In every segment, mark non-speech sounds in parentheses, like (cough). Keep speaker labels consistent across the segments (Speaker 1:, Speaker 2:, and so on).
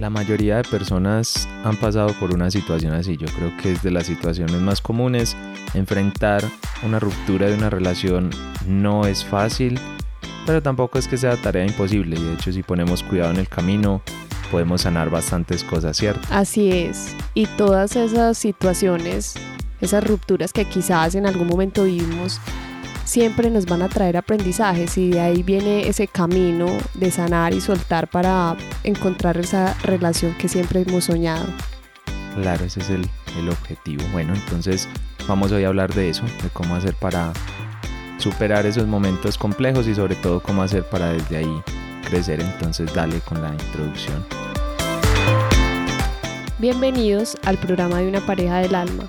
Speaker 1: La mayoría de personas han pasado por una situación así. Yo creo que es de las situaciones más comunes. Enfrentar una ruptura de una relación no es fácil, pero tampoco es que sea tarea imposible. Y de hecho, si ponemos cuidado en el camino, podemos sanar bastantes cosas, ¿cierto?
Speaker 2: Así es. Y todas esas situaciones, esas rupturas que quizás en algún momento vivimos, siempre nos van a traer aprendizajes y de ahí viene ese camino de sanar y soltar para encontrar esa relación que siempre hemos soñado.
Speaker 1: Claro, ese es el, el objetivo. Bueno, entonces vamos hoy a hablar de eso, de cómo hacer para superar esos momentos complejos y sobre todo cómo hacer para desde ahí crecer. Entonces dale con la introducción.
Speaker 2: Bienvenidos al programa de una pareja del alma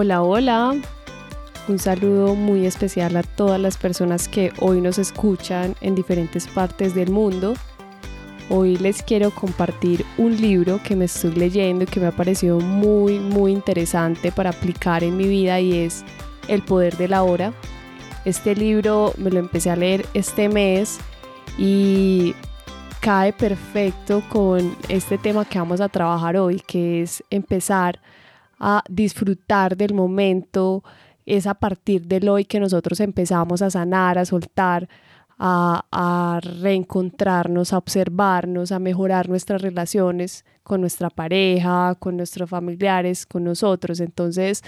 Speaker 2: Hola, hola. Un saludo muy especial a todas las personas que hoy nos escuchan en diferentes partes del mundo. Hoy les quiero compartir un libro que me estoy leyendo y que me ha parecido muy, muy interesante para aplicar en mi vida y es El Poder de la Hora. Este libro me lo empecé a leer este mes y cae perfecto con este tema que vamos a trabajar hoy, que es empezar a disfrutar del momento, es a partir del hoy que nosotros empezamos a sanar, a soltar, a, a, reencontrarnos, a observarnos, a mejorar nuestras relaciones con nuestra pareja, con nuestros familiares, con nosotros. Entonces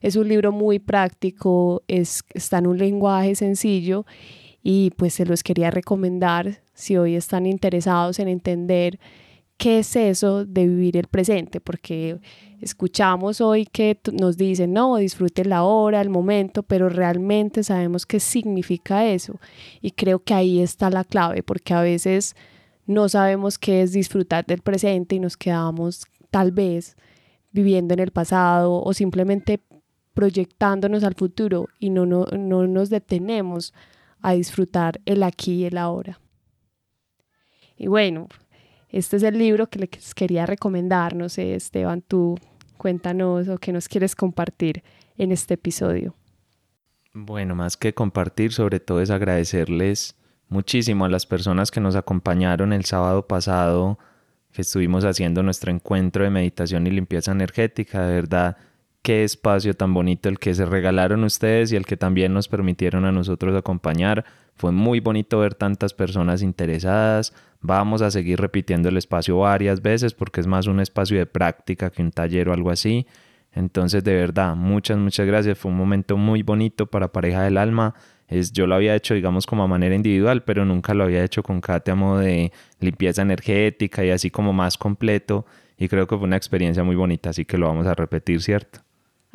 Speaker 2: es un libro muy práctico, es, está en un lenguaje sencillo y pues se los quería recomendar si hoy están interesados en entender qué es eso de vivir el presente, porque escuchamos hoy que nos dicen, no, disfrute la hora, el momento, pero realmente sabemos qué significa eso. Y creo que ahí está la clave, porque a veces no sabemos qué es disfrutar del presente y nos quedamos tal vez viviendo en el pasado o simplemente proyectándonos al futuro y no, no, no nos detenemos a disfrutar el aquí y el ahora. Y bueno, este es el libro que les quería recomendar. No sé, Esteban, tú cuéntanos o qué nos quieres compartir en este episodio.
Speaker 1: Bueno, más que compartir, sobre todo es agradecerles muchísimo a las personas que nos acompañaron el sábado pasado, que estuvimos haciendo nuestro encuentro de meditación y limpieza energética. De verdad, qué espacio tan bonito el que se regalaron ustedes y el que también nos permitieron a nosotros acompañar. Fue muy bonito ver tantas personas interesadas. Vamos a seguir repitiendo el espacio varias veces porque es más un espacio de práctica que un taller o algo así. Entonces, de verdad, muchas, muchas gracias. Fue un momento muy bonito para Pareja del Alma. Es, yo lo había hecho, digamos, como a manera individual, pero nunca lo había hecho con Kate a modo de limpieza energética y así como más completo. Y creo que fue una experiencia muy bonita, así que lo vamos a repetir, ¿cierto?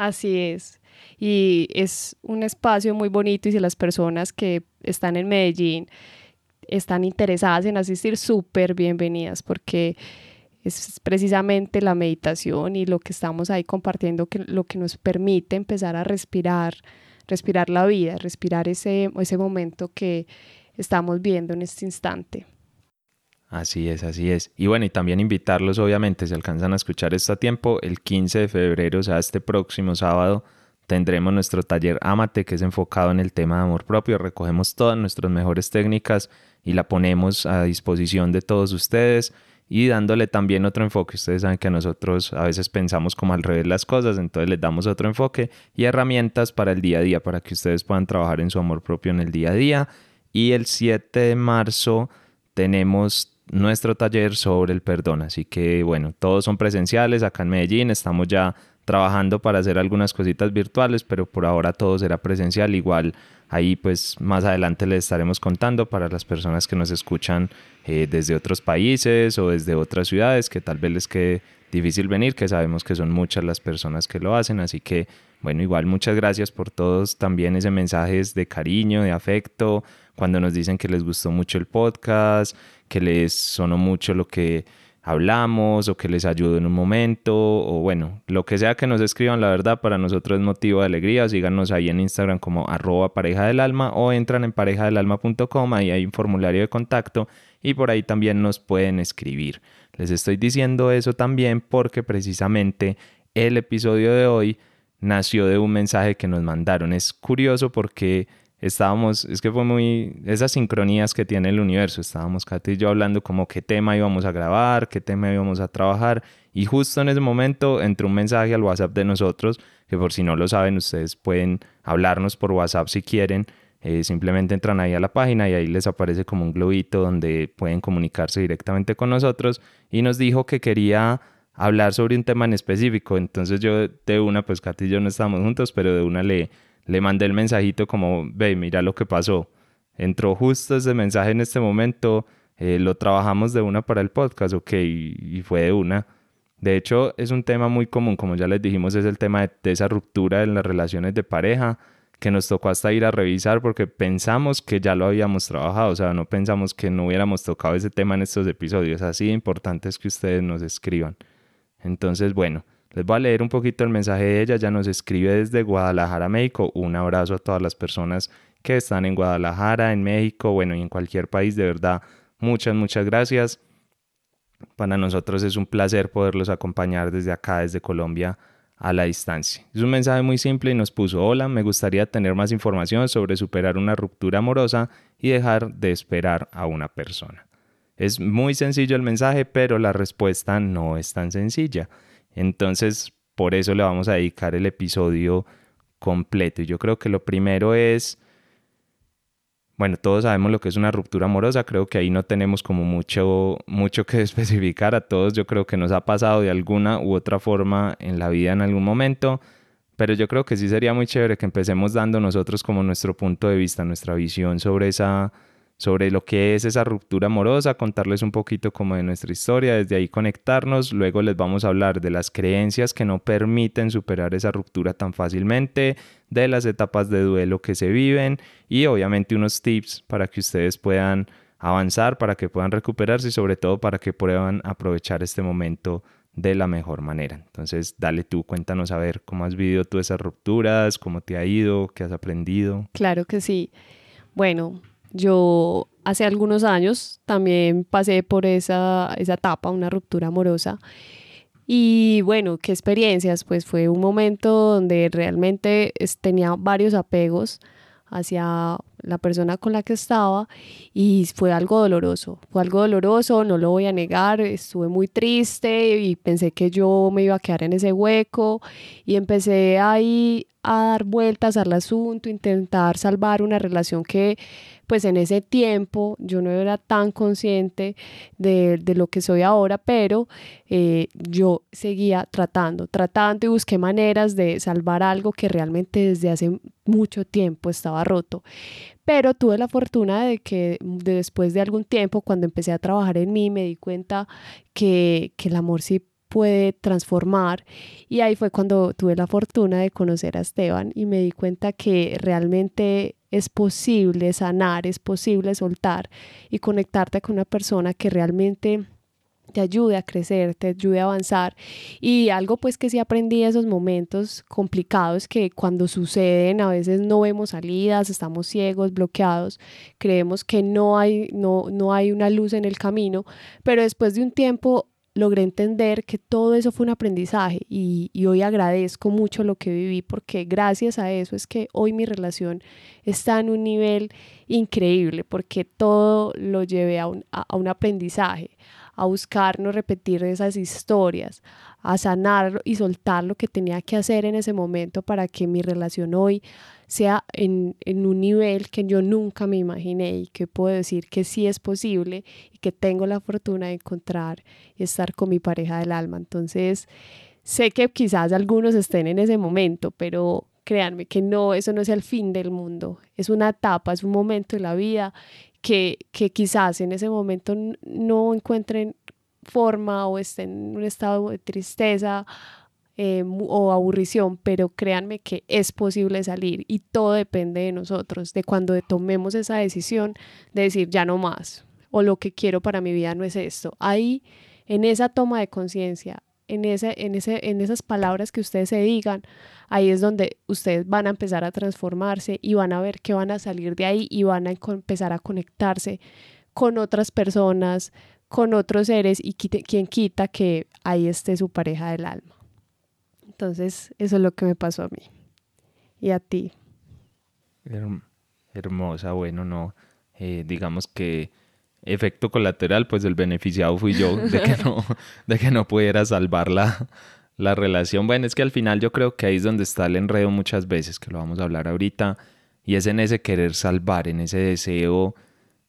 Speaker 2: Así es. Y es un espacio muy bonito y si las personas que están en Medellín están interesadas en asistir, súper bienvenidas porque es precisamente la meditación y lo que estamos ahí compartiendo que lo que nos permite empezar a respirar, respirar la vida, respirar ese, ese momento que estamos viendo en este instante.
Speaker 1: Así es, así es. Y bueno, y también invitarlos, obviamente, si alcanzan a escuchar esto a tiempo, el 15 de febrero, o sea, este próximo sábado, tendremos nuestro taller Amate, que es enfocado en el tema de amor propio. Recogemos todas nuestras mejores técnicas y la ponemos a disposición de todos ustedes y dándole también otro enfoque. Ustedes saben que nosotros a veces pensamos como al revés las cosas, entonces les damos otro enfoque y herramientas para el día a día, para que ustedes puedan trabajar en su amor propio en el día a día. Y el 7 de marzo tenemos nuestro taller sobre el perdón. Así que bueno, todos son presenciales acá en Medellín, estamos ya trabajando para hacer algunas cositas virtuales, pero por ahora todo será presencial. Igual ahí pues más adelante les estaremos contando para las personas que nos escuchan eh, desde otros países o desde otras ciudades que tal vez les quede difícil venir, que sabemos que son muchas las personas que lo hacen, así que Bueno, igual muchas gracias por todos también ese mensajes de cariño, de afecto, cuando nos dicen que les gustó mucho el podcast, que les sonó mucho lo que hablamos o que les ayudo en un momento o bueno, lo que sea que nos escriban, la verdad para nosotros es motivo de alegría. Síganos ahí en Instagram como arroba pareja del alma o entran en parejadelalma.com, ahí hay un formulario de contacto y por ahí también nos pueden escribir. Les estoy diciendo eso también porque precisamente el episodio de hoy nació de un mensaje que nos mandaron. Es curioso porque estábamos, es que fue muy, esas sincronías que tiene el universo, estábamos Katy y yo hablando como qué tema íbamos a grabar, qué tema íbamos a trabajar y justo en ese momento entró un mensaje al WhatsApp de nosotros, que por si no lo saben ustedes pueden hablarnos por WhatsApp si quieren, eh, simplemente entran ahí a la página y ahí les aparece como un globito donde pueden comunicarse directamente con nosotros y nos dijo que quería hablar sobre un tema en específico, entonces yo de una, pues Katy y yo no estábamos juntos, pero de una le le mandé el mensajito como, ve, mira lo que pasó. Entró justo ese mensaje en este momento, eh, lo trabajamos de una para el podcast, ok, y, fue de una. De hecho, es un tema muy común, como ya les dijimos, es el tema de, esa ruptura en las relaciones de pareja, que nos tocó hasta ir a revisar porque pensamos que ya lo habíamos trabajado, o sea, no pensamos que no hubiéramos tocado ese tema en estos episodios. Así importante es que ustedes nos escriban. Entonces, bueno, les voy a leer un poquito el mensaje de ella. Ya nos escribe desde Guadalajara, México. Un abrazo a todas las personas que están en Guadalajara, en México, bueno, y en cualquier país. De verdad, muchas, muchas gracias. Para nosotros es un placer poderlos acompañar desde acá, desde Colombia, a la distancia. Es un mensaje muy simple y nos puso, hola, me gustaría tener más información sobre superar una ruptura amorosa y dejar de esperar a una persona. Es muy sencillo el mensaje, pero la respuesta no es tan sencilla. Entonces, por eso le vamos a dedicar el episodio completo. Y yo creo que lo primero es, bueno, todos sabemos lo que es una ruptura amorosa, creo que ahí no tenemos como mucho, mucho que (laughs) especificar. A todos, yo creo que nos ha pasado de alguna u otra forma en la vida en algún momento, pero yo creo que sí sería muy chévere que empecemos dando nosotros como nuestro punto de vista, nuestra visión sobre esa sobre lo que es esa ruptura amorosa, contarles un poquito como de nuestra historia, desde ahí conectarnos, luego les vamos a hablar de las creencias que no permiten superar esa ruptura tan fácilmente, de las etapas de duelo que se viven y obviamente unos tips para que ustedes puedan avanzar, para que puedan recuperarse y sobre todo para que puedan aprovechar este momento de la mejor manera. Entonces, dale tú, cuéntanos a ver cómo has vivido tú esas rupturas, cómo te ha ido, qué has aprendido.
Speaker 2: Claro que sí. Bueno, yo hace algunos años también pasé por esa, esa etapa, una ruptura amorosa. Y bueno, qué experiencias, pues fue un momento donde realmente tenía varios apegos hacia la persona con la que estaba y fue algo doloroso, fue algo doloroso, no lo voy a negar, estuve muy triste y pensé que yo me iba a quedar en ese hueco y empecé ahí a dar vueltas al asunto, intentar salvar una relación que pues en ese tiempo yo no era tan consciente de, lo que soy ahora, pero eh, yo seguía tratando, tratando y busqué maneras de salvar algo que realmente desde hace mucho tiempo estaba roto. Pero tuve la fortuna de que después de algún tiempo, cuando empecé a trabajar en mí, me di cuenta que, que el amor sí puede transformar. Y ahí fue cuando tuve la fortuna de conocer a Esteban y me di cuenta que realmente es posible sanar, es posible soltar y conectarte con una persona que realmente te ayude a crecer, te ayude a avanzar. Y algo pues que sí aprendí de esos momentos complicados que cuando suceden a veces no vemos salidas, estamos ciegos, bloqueados, creemos que no hay, no, no hay una luz en el camino, pero después de un tiempo logré entender que todo eso fue un aprendizaje y, hoy agradezco mucho lo que viví porque gracias a eso es que hoy mi relación está en un nivel increíble porque todo lo llevé a un, a un aprendizaje, a buscar no repetir esas historias, a sanar y soltar lo que tenía que hacer en ese momento para que mi relación hoy sea en, un nivel que yo nunca me imaginé y que puedo decir que sí es posible y que tengo la fortuna de encontrar y estar con mi pareja del alma. Entonces, sé que quizás algunos estén en ese momento, pero créanme que no, eso no es el fin del mundo, es una etapa, es un momento de la vida que, que quizás en ese momento no encuentren forma o estén en un estado de tristeza eh, o aburrición, pero créanme que es posible salir y todo depende de nosotros, de cuando tomemos esa decisión de decir ya no más o lo que quiero para mi vida no es esto. Ahí, en esa toma de conciencia, en, ese, en, ese, en esas palabras que ustedes se digan, ahí es donde ustedes van a empezar a transformarse y van a ver que van a salir de ahí y van a empezar a conectarse con otras personas, con otros seres y quien quita que ahí esté su pareja del alma. Entonces, eso es lo que me pasó a mí. ¿Y a ti?
Speaker 1: hermosa, bueno, no. Eh, digamos que efecto colateral, pues el beneficiado fui yo de que no, (laughs) de que no pudiera salvar la, la relación. Bueno, es que al final yo creo que ahí es donde está el enredo muchas veces, que lo vamos a hablar ahorita, y es en ese querer salvar, en ese deseo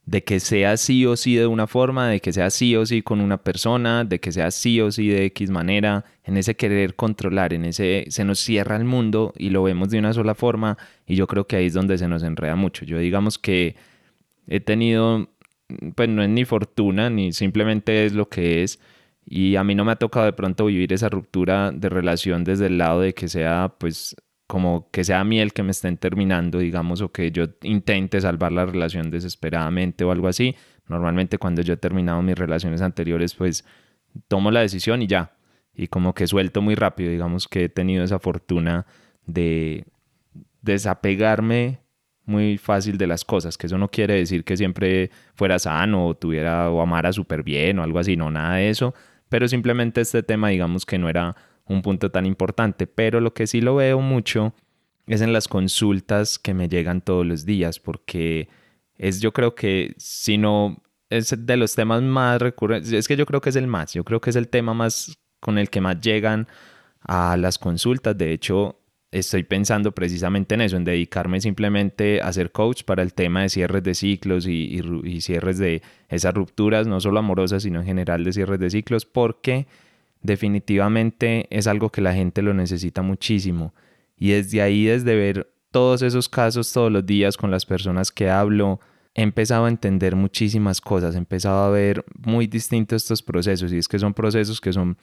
Speaker 1: de que sea sí o sí de una forma, de que sea sí o sí con una persona, de que sea sí o sí de X manera, en ese querer controlar, en ese se nos cierra el mundo y lo vemos de una sola forma y yo creo que ahí es donde se nos enreda mucho. Yo digamos que he tenido, pues no es ni fortuna, ni simplemente es lo que es y a mí no me ha tocado de pronto vivir esa ruptura de relación desde el lado de que sea pues como que sea a mí el que me estén terminando, digamos, o que yo intente salvar la relación desesperadamente o algo así. Normalmente cuando yo he terminado mis relaciones anteriores, pues tomo la decisión y ya. Y como que suelto muy rápido, digamos que he tenido esa fortuna de desapegarme muy fácil de las cosas, que eso no quiere decir que siempre fuera sano o tuviera o amara súper bien o algo así, no, nada de eso, pero simplemente este tema digamos que no era un punto tan importante, pero lo que sí lo veo mucho es en las consultas que me llegan todos los días, porque es yo creo que si no es de los temas más recurrentes, es que yo creo que es el más, yo creo que es el tema más con el que más llegan a las consultas, de hecho estoy pensando precisamente en eso, en dedicarme simplemente a ser coach para el tema de cierres de ciclos y, y cierres de esas rupturas, no solo amorosas, sino en general de cierres de ciclos, porque definitivamente es algo que la gente lo necesita muchísimo. Y desde ahí, desde ver todos esos casos todos los días con las personas que hablo, he empezado a entender muchísimas cosas, he empezado a ver muy distintos estos procesos. Y es que son procesos que son,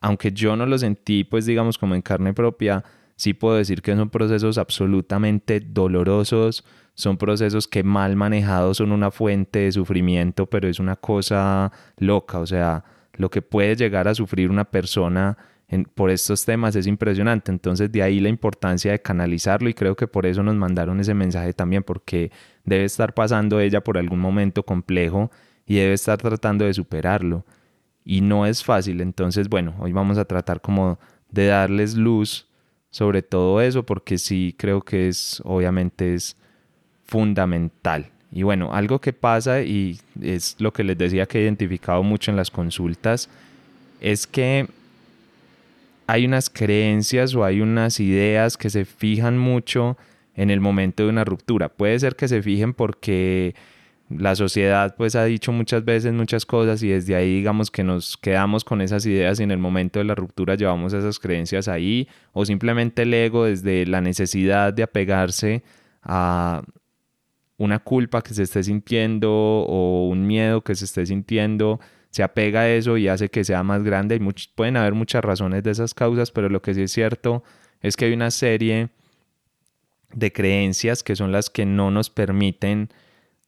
Speaker 1: aunque yo no los sentí, pues digamos como en carne propia, sí puedo decir que son procesos absolutamente dolorosos, son procesos que mal manejados son una fuente de sufrimiento, pero es una cosa loca, o sea, lo que puede llegar a sufrir una persona por estos temas es impresionante. Entonces de ahí la importancia de canalizarlo y creo que por eso nos mandaron ese mensaje también, porque debe estar pasando ella por algún momento complejo y debe estar tratando de superarlo. Y no es fácil. Entonces, bueno, hoy vamos a tratar como de darles luz sobre todo eso, porque sí creo que es, obviamente es fundamental. Y bueno, algo que pasa y es lo que les decía que he identificado mucho en las consultas, es que hay unas creencias o hay unas ideas que se fijan mucho en el momento de una ruptura. Puede ser que se fijen porque la sociedad pues ha dicho muchas veces muchas cosas y desde ahí digamos que nos quedamos con esas ideas y en el momento de la ruptura llevamos esas creencias ahí o simplemente el ego desde la necesidad de apegarse a, una culpa que se esté sintiendo o un miedo que se esté sintiendo, se apega a eso y hace que sea más grande. Y pueden haber muchas razones de esas causas, pero lo que sí es cierto es que hay una serie de creencias que son las que no nos permiten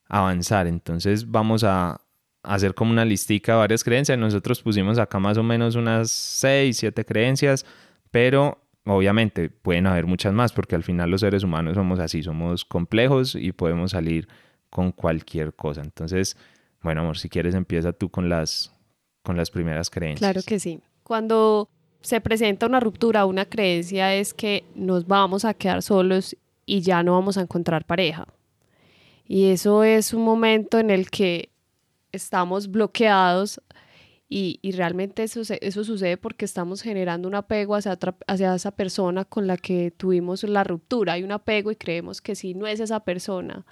Speaker 1: avanzar. Entonces vamos a hacer como una listica de varias creencias. Nosotros pusimos acá más o menos unas 6, 7 creencias, pero Obviamente pueden haber muchas más porque al final los seres humanos somos así, somos complejos y podemos salir con cualquier cosa. Entonces, bueno, amor, si quieres empieza tú con las, con las primeras creencias.
Speaker 2: Claro que sí. Cuando se presenta una ruptura, una creencia es que nos vamos a quedar solos y ya no vamos a encontrar pareja. Y eso es un momento en el que estamos bloqueados y, y, realmente eso, eso sucede porque estamos generando un apego hacia, hacia esa persona con la que tuvimos la ruptura. Hay un apego y creemos que si no es esa persona,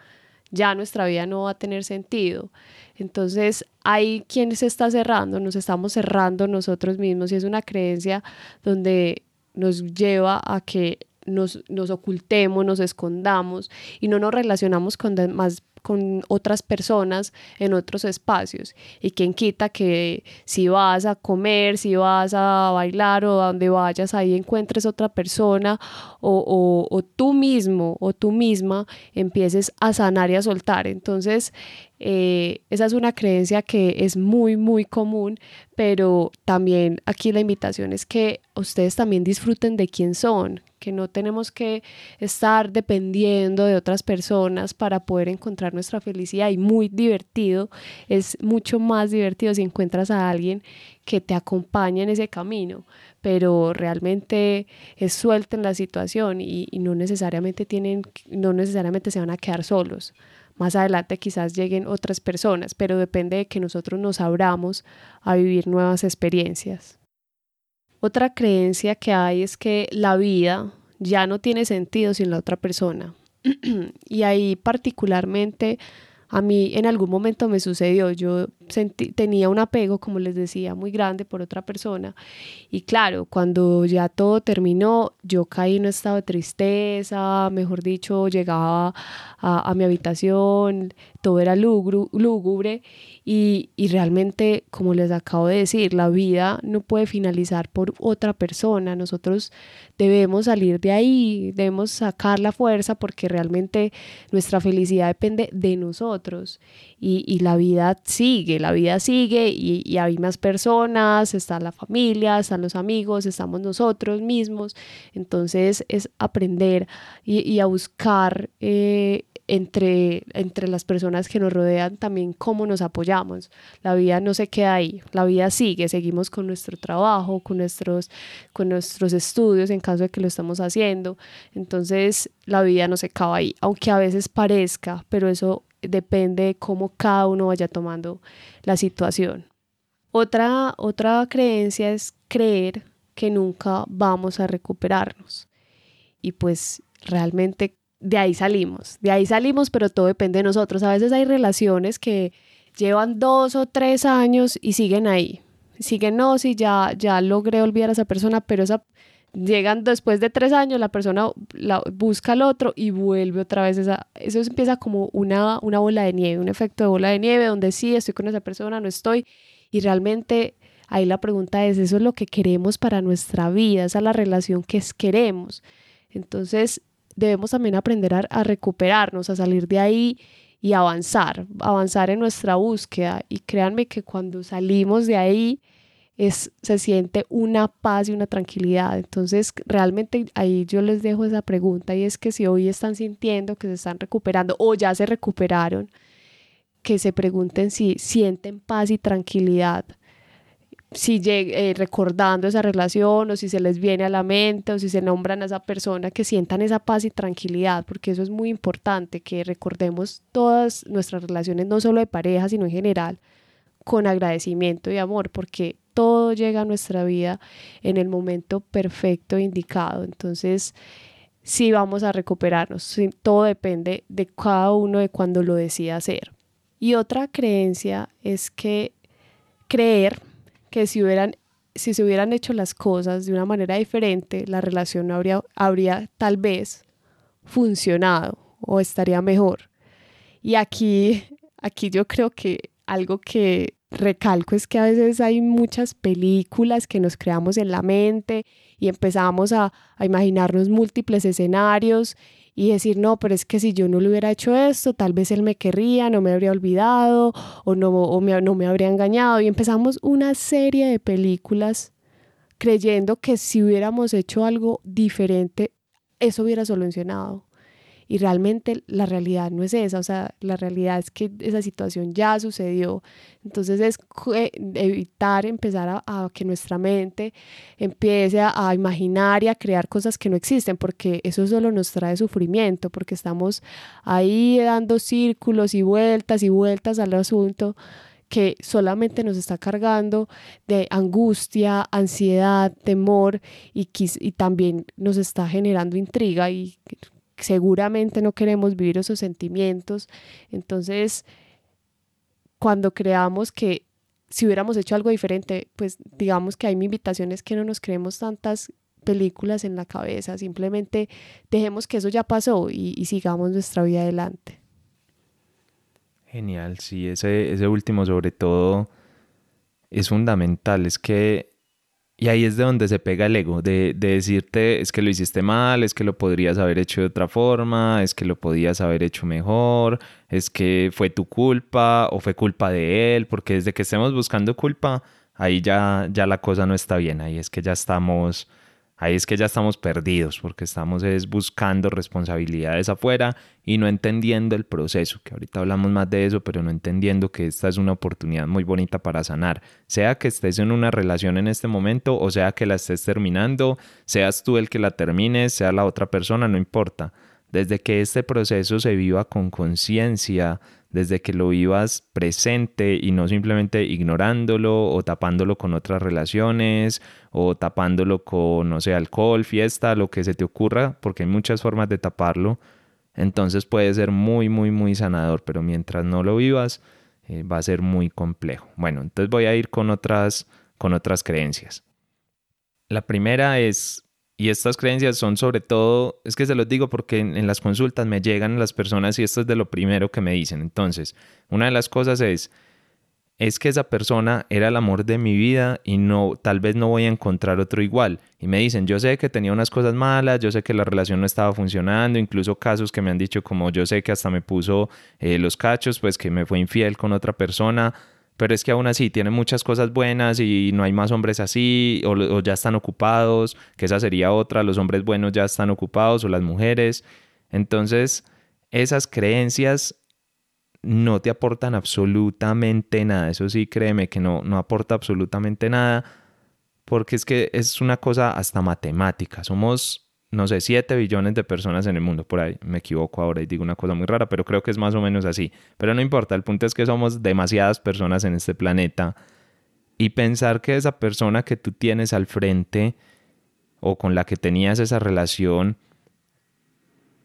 Speaker 2: ya nuestra vida no va a tener sentido. Entonces, hay quien se está cerrando, nos estamos cerrando nosotros mismos y es una creencia donde nos lleva a que nos, nos ocultemos, nos escondamos y no nos relacionamos con, más, con otras personas en otros espacios. Y quien quita que si vas a comer, si vas a bailar o donde vayas, ahí encuentres otra persona o, o tú mismo o tú misma empieces a sanar y a soltar. Entonces, eh, esa es una creencia que es muy, muy común, pero también aquí la invitación es que ustedes también disfruten de quién son, que no tenemos que estar dependiendo de otras personas para poder encontrar nuestra felicidad y muy divertido, es mucho más divertido si encuentras a alguien que te acompañe en ese camino, pero realmente es suelta en la situación y, y no necesariamente tienen, no necesariamente se van a quedar solos. Más adelante quizás lleguen otras personas, pero depende de que nosotros nos abramos a vivir nuevas experiencias. Otra creencia que hay es que la vida ya no tiene sentido sin la otra persona. (clears throat) y ahí particularmente a mí en algún momento me sucedió, yo sentí, tenía un apego, como les decía, muy grande por otra persona. Y claro, cuando ya todo terminó, yo caí en un estado de tristeza, mejor dicho, llegaba a, a mi habitación, todo era lúgubre y, y, realmente, como les acabo de decir, la vida no puede finalizar por otra persona. Nosotros debemos salir de ahí, debemos sacar la fuerza porque realmente nuestra felicidad depende de nosotros y, y la vida sigue, la vida sigue y, hay más personas, está la familia, están los amigos, estamos nosotros mismos. Entonces es aprender y, a buscar eh, entre, entre las personas que nos rodean también cómo nos apoyamos. La vida no se queda ahí, la vida sigue, seguimos con nuestro trabajo, con nuestros, con nuestros estudios en caso de que lo estamos haciendo. Entonces la vida no se acaba ahí, aunque a veces parezca, pero eso depende de cómo cada uno vaya tomando la situación. Otra, otra creencia es creer que nunca vamos a recuperarnos. Y pues realmente de ahí salimos, de ahí salimos, pero todo depende de nosotros. A veces hay relaciones que llevan dos o tres años y siguen ahí. Siguen, no, si ya, ya logré olvidar a esa persona, pero esa, llegan después de tres años, la persona la, busca al otro y vuelve otra vez. Esa, eso empieza como una, una bola de nieve, un efecto de bola de nieve, donde sí, estoy con esa persona, no estoy. Y realmente ahí la pregunta es, ¿eso es lo que queremos para nuestra vida? Esa es la relación que queremos. Entonces, debemos también aprender a, recuperarnos, a salir de ahí y avanzar, avanzar en nuestra búsqueda. Y créanme que cuando salimos de ahí es, se siente una paz y una tranquilidad. Entonces, realmente ahí yo les dejo esa pregunta y es que si hoy están sintiendo que se están recuperando o ya se recuperaron, que se pregunten si sienten paz y tranquilidad si eh, recordando esa relación o si se les viene a la mente o si se nombran a esa persona, que sientan esa paz y tranquilidad, porque eso es muy importante, que recordemos todas nuestras relaciones, no solo de pareja, sino en general, con agradecimiento y amor, porque todo llega a nuestra vida en el momento perfecto indicado. Entonces, sí vamos a recuperarnos, todo depende de cada uno de cuando lo decida hacer. Y otra creencia es que creer que si, hubieran, si se hubieran hecho las cosas de una manera diferente, la relación habría, habría tal vez funcionado o estaría mejor. Y aquí, aquí yo creo que algo que recalco es que a veces hay muchas películas que nos creamos en la mente y empezamos a, a imaginarnos múltiples escenarios y decir, no, pero es que si yo no le hubiera hecho esto, tal vez él me querría, no me habría olvidado o no, o me, no me habría engañado. Y empezamos una serie de películas creyendo que si hubiéramos hecho algo diferente, eso hubiera solucionado y realmente la realidad no es esa, o sea, la realidad es que esa situación ya sucedió. Entonces es eh, evitar empezar a, que nuestra mente empiece a, imaginar y a crear cosas que no existen, porque eso solo nos trae sufrimiento, porque estamos ahí dando círculos y vueltas y vueltas al asunto que solamente nos está cargando de angustia, ansiedad, temor y, y también nos está generando intriga y seguramente no queremos vivir esos sentimientos. Entonces, cuando creamos que si hubiéramos hecho algo diferente, pues digamos que hay invitaciones que no nos creemos tantas películas en la cabeza, simplemente dejemos que eso ya pasó y, sigamos nuestra vida adelante.
Speaker 1: Genial, sí, ese, ese último sobre todo es fundamental, es que, y ahí es de donde se pega el ego, de, de, decirte es que lo hiciste mal, es que lo podrías haber hecho de otra forma, es que lo podías haber hecho mejor, es que fue tu culpa o fue culpa de él, porque desde que estemos buscando culpa, ahí ya, ya la cosa no está bien, ahí es que ya estamos Ahí es que ya estamos perdidos porque estamos es buscando responsabilidades afuera y no entendiendo el proceso, que ahorita hablamos más de eso, pero no entendiendo que esta es una oportunidad muy bonita para sanar. Sea que estés en una relación en este momento o sea que la estés terminando, seas tú el que la termines, sea la otra persona, no importa. Desde que este proceso se viva con conciencia, desde que lo vivas presente y no simplemente ignorándolo o tapándolo con otras relaciones o tapándolo con, no sé, alcohol, fiesta, lo que se te ocurra, porque hay muchas formas de taparlo. Entonces puede ser muy, muy, muy sanador, pero mientras no lo vivas, eh, va a ser muy complejo. Bueno, entonces voy a ir con otras, con otras creencias. La primera es y estas creencias son sobre todo, es que se los digo porque en, las consultas me llegan las personas y esto es de lo primero que me dicen. Entonces, una de las cosas es, es que esa persona era el amor de mi vida y no, tal vez no voy a encontrar otro igual. Y me dicen, yo sé que tenía unas cosas malas, yo sé que la relación no estaba funcionando, incluso casos que me han dicho como yo sé que hasta me puso eh, los cachos, pues que me fue infiel con otra persona pero es que aún así tiene muchas cosas buenas y no hay más hombres así o, ya están ocupados, que esa sería otra, los hombres buenos ya están ocupados o las mujeres. Entonces, esas creencias no te aportan absolutamente nada, eso sí, créeme que no, no aporta absolutamente nada, porque es que es una cosa hasta matemática, somos no sé, 7 billones de personas en el mundo, por ahí me equivoco ahora y digo una cosa muy rara, pero creo que es más o menos así. Pero no importa, el punto es que somos demasiadas personas en este planeta y pensar que esa persona que tú tienes al frente o con la que tenías esa relación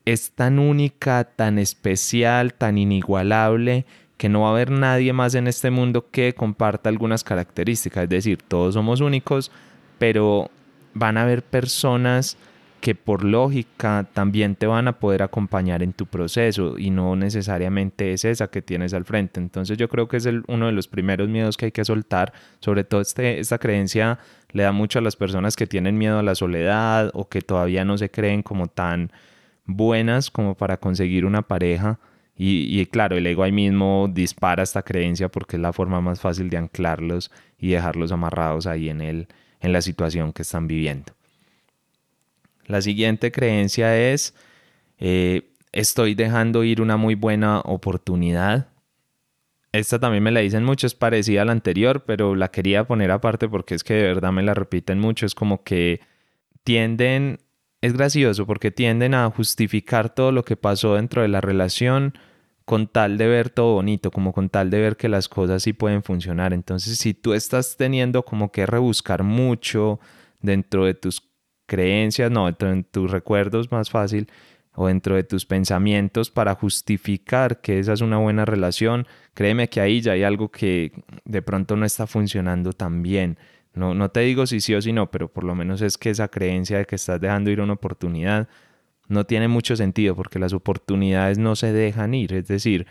Speaker 1: es tan única, tan especial, tan inigualable, que no va a haber nadie más en este mundo que comparta algunas características. Es decir, todos somos únicos, pero van a haber personas que por lógica también te van a poder acompañar en tu proceso y no necesariamente es esa que tienes al frente. Entonces yo creo que es uno de los primeros miedos que hay que soltar, sobre todo este, esta creencia le da mucho a las personas que tienen miedo a la soledad o que todavía no se creen como tan buenas como para conseguir una pareja. Y, y, claro, el ego ahí mismo dispara esta creencia porque es la forma más fácil de anclarlos y dejarlos amarrados ahí en, el, en la situación que están viviendo. La siguiente creencia es, eh, estoy dejando ir una muy buena oportunidad. Esta también me la dicen mucho, es parecida a la anterior, pero la quería poner aparte porque es que de verdad me la repiten mucho. Es como que tienden, es gracioso porque tienden a justificar todo lo que pasó dentro de la relación con tal de ver todo bonito, como con tal de ver que las cosas sí pueden funcionar. Entonces, si tú estás teniendo como que rebuscar mucho dentro de tus creencias, no, dentro de tus recuerdos más fácil o dentro de tus pensamientos para justificar que esa es una buena relación, créeme que ahí ya hay algo que de pronto no está funcionando tan bien. No, no te digo si sí o si no, pero por lo menos es que esa creencia de que estás dejando ir una oportunidad no tiene mucho sentido porque las oportunidades no se dejan ir. Es decir,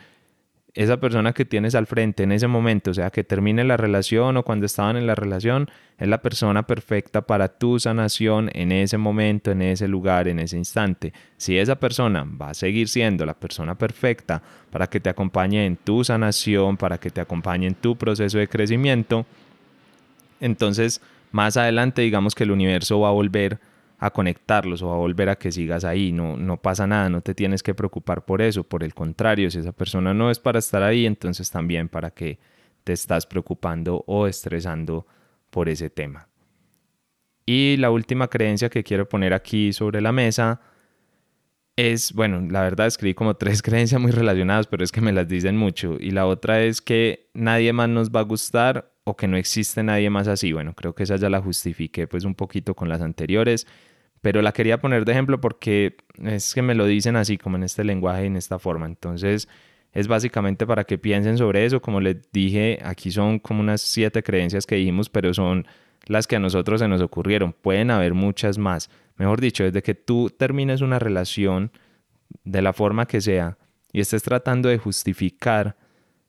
Speaker 1: esa persona que tienes al frente en ese momento, o sea, que termine la relación o cuando estaban en la relación, es la persona perfecta para tu sanación en ese momento, en ese lugar, en ese instante. Si esa persona va a seguir siendo la persona perfecta para que te acompañe en tu sanación, para que te acompañe en tu proceso de crecimiento, entonces más adelante digamos que el universo va a volver a conectarlos o a volver a que sigas ahí. No, no pasa nada, no te tienes que preocupar por eso. Por el contrario, si esa persona no es para estar ahí, entonces también para que te estás preocupando o estresando por ese tema. Y la última creencia que quiero poner aquí sobre la mesa es, bueno, la verdad escribí como (laughs) tres creencias muy relacionadas, pero es que me las dicen mucho. Y la otra es que nadie más nos va a gustar o que no existe nadie más así. Bueno, creo que esa ya la justifiqué pues un poquito con las anteriores pero la quería poner de ejemplo porque es que me lo dicen así, como en este lenguaje y en esta forma. Entonces, es básicamente para que piensen sobre eso. Como les dije, aquí son como unas siete creencias que dijimos, pero son las que a nosotros se nos ocurrieron. Pueden haber muchas más. Mejor dicho, desde que tú termines una relación de la forma que sea y estés tratando de justificar